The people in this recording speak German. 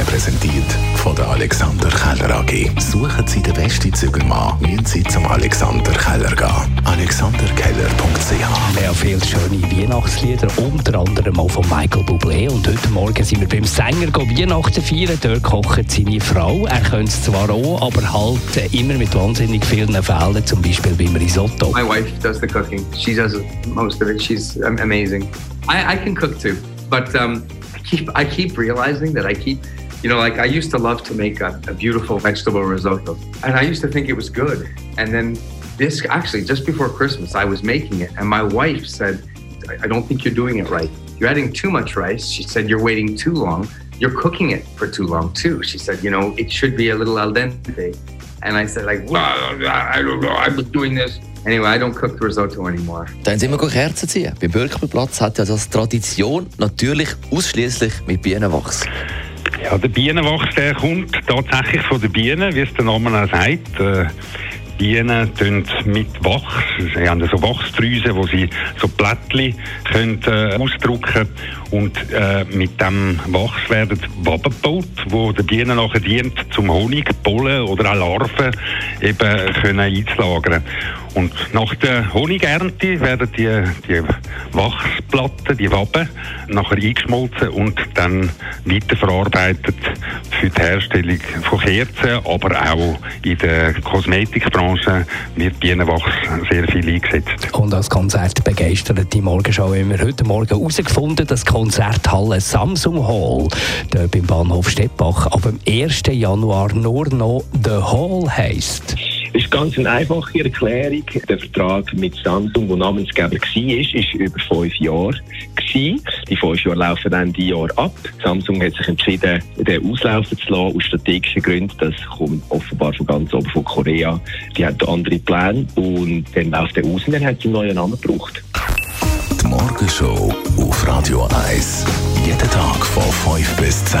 Ihnen präsentiert von der Alexander Keller AG. Suchen Sie den besten Zügelmann, müssen Sie zum Alexander Keller gehen. AlexanderKeller.ch Wir haben viele schöne Weihnachtslieder, unter anderem auch von Michael Bublé. Und heute Morgen sind wir beim Sänger go Weihnachten feiern. Dort kocht seine Frau. Er könnte es zwar auch, aber halt immer mit wahnsinnig vielen Fehlern, zum Beispiel beim Risotto. My wife does the cooking. She does most of it. She's amazing. I, I can cook too, but um, I keep I keep realizing that I keep, you know, like I used to love to make a, a beautiful vegetable risotto, and I used to think it was good. And then this actually just before Christmas, I was making it, and my wife said, I, I don't think you're doing it right. You're adding too much rice. She said you're waiting too long. You're cooking it for too long too. She said, you know, it should be a little al dente. And I said, like, well, I don't know. I've been doing this. Anyway, I don't cook the risotto anymore. Dann sind wir Kerzen ziehen. Beim Bürgerplatz hat ja das Tradition natürlich ausschließlich mit Bienenwachs. Ja, der Bienenwachs der kommt tatsächlich von den Bienen, wie es der Name auch sagt. Äh, Bienen tun mit Wachs, sie haben so Wachsdrüsen, wo sie so Blättchen können, äh, ausdrucken und äh, mit dem Wachs werden Waben gebaut, wo der Bienen nachher dient, zum Honig, Pollen oder auch Larven eben können einzulagern. Und nach der Honigernte werden die, die Wachsplatten, die Waben, nachher eingeschmolzen und dann weiterverarbeitet für die Herstellung von Kerzen, aber auch in der Kosmetikbranche wird Bienenwachs sehr viel eingesetzt. Und als Konzert begeistert die Morgenschau immer heute Morgen herausgefunden, dass Konzerthalle Samsung Hall dort beim Bahnhof Steppach ab dem 1. Januar nur noch The Hall heisst. Es ist ganz eine einfache Erklärung. Der Vertrag mit Samsung, der Namensgeber war, ist über fünf Jahre. Die fünf Jahre laufen dann die Jahr ab. Samsung hat sich entschieden, den auslaufen zu lassen, aus strategischen Gründen. Das kommt offenbar von ganz oben von Korea. Die haben andere Pläne und dann läuft der aus und dann hat sie einen neuen Namen gebraucht. Die Morgenshow auf Radio 1. Jeden Tag von 5 bis 10.